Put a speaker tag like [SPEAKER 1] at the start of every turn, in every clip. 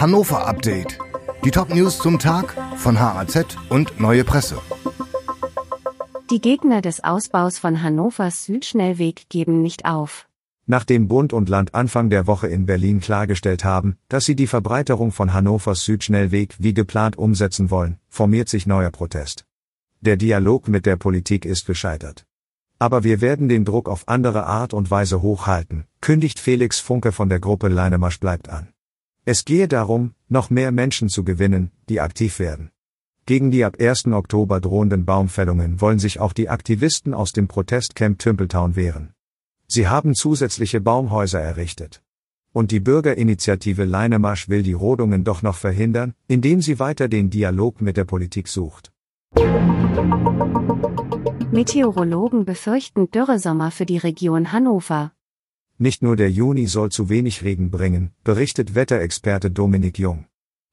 [SPEAKER 1] Hannover Update. Die Top-News zum Tag von HAZ und Neue Presse.
[SPEAKER 2] Die Gegner des Ausbaus von Hannovers Südschnellweg geben nicht auf.
[SPEAKER 3] Nachdem Bund und Land Anfang der Woche in Berlin klargestellt haben, dass sie die Verbreiterung von Hannovers Südschnellweg wie geplant umsetzen wollen, formiert sich neuer Protest. Der Dialog mit der Politik ist gescheitert. Aber wir werden den Druck auf andere Art und Weise hochhalten, kündigt Felix Funke von der Gruppe Leinemarsch bleibt an. Es gehe darum, noch mehr Menschen zu gewinnen, die aktiv werden. Gegen die ab 1. Oktober drohenden Baumfällungen wollen sich auch die Aktivisten aus dem Protestcamp Tümpeltown wehren. Sie haben zusätzliche Baumhäuser errichtet. Und die Bürgerinitiative Leinemarsch will die Rodungen doch noch verhindern, indem sie weiter den Dialog mit der Politik sucht.
[SPEAKER 2] Meteorologen befürchten Dürresommer für die Region Hannover.
[SPEAKER 3] Nicht nur der Juni soll zu wenig Regen bringen, berichtet Wetterexperte Dominik Jung.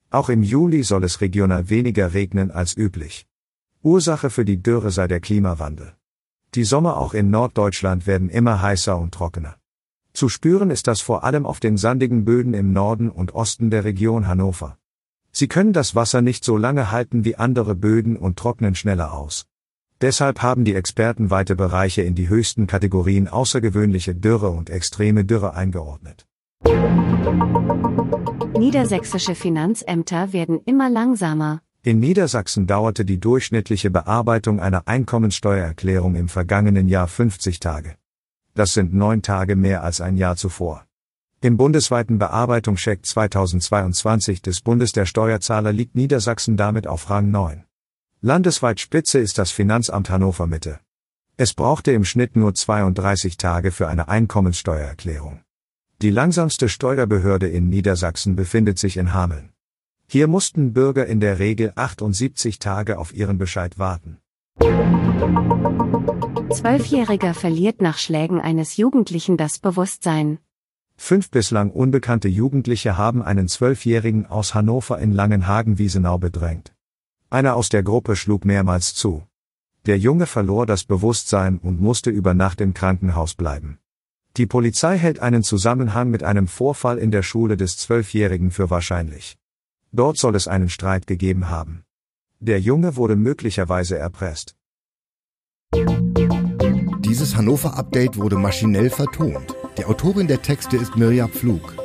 [SPEAKER 3] Auch im Juli soll es regional weniger regnen als üblich. Ursache für die Dürre sei der Klimawandel. Die Sommer auch in Norddeutschland werden immer heißer und trockener. Zu spüren ist das vor allem auf den sandigen Böden im Norden und Osten der Region Hannover. Sie können das Wasser nicht so lange halten wie andere Böden und trocknen schneller aus. Deshalb haben die Experten weite Bereiche in die höchsten Kategorien außergewöhnliche Dürre und extreme Dürre eingeordnet.
[SPEAKER 2] Niedersächsische Finanzämter werden immer langsamer.
[SPEAKER 3] In Niedersachsen dauerte die durchschnittliche Bearbeitung einer Einkommensteuererklärung im vergangenen Jahr 50 Tage. Das sind neun Tage mehr als ein Jahr zuvor. Im bundesweiten Bearbeitungscheck 2022 des Bundes der Steuerzahler liegt Niedersachsen damit auf Rang 9. Landesweit Spitze ist das Finanzamt Hannover Mitte. Es brauchte im Schnitt nur 32 Tage für eine Einkommenssteuererklärung. Die langsamste Steuerbehörde in Niedersachsen befindet sich in Hameln. Hier mussten Bürger in der Regel 78 Tage auf ihren Bescheid warten.
[SPEAKER 2] Zwölfjähriger verliert nach Schlägen eines Jugendlichen das Bewusstsein.
[SPEAKER 3] Fünf bislang unbekannte Jugendliche haben einen Zwölfjährigen aus Hannover in Langenhagen-Wiesenau bedrängt. Einer aus der Gruppe schlug mehrmals zu. Der Junge verlor das Bewusstsein und musste über Nacht im Krankenhaus bleiben. Die Polizei hält einen Zusammenhang mit einem Vorfall in der Schule des Zwölfjährigen für wahrscheinlich. Dort soll es einen Streit gegeben haben. Der Junge wurde möglicherweise erpresst.
[SPEAKER 1] Dieses Hannover-Update wurde maschinell vertont. Die Autorin der Texte ist Mirja Pflug.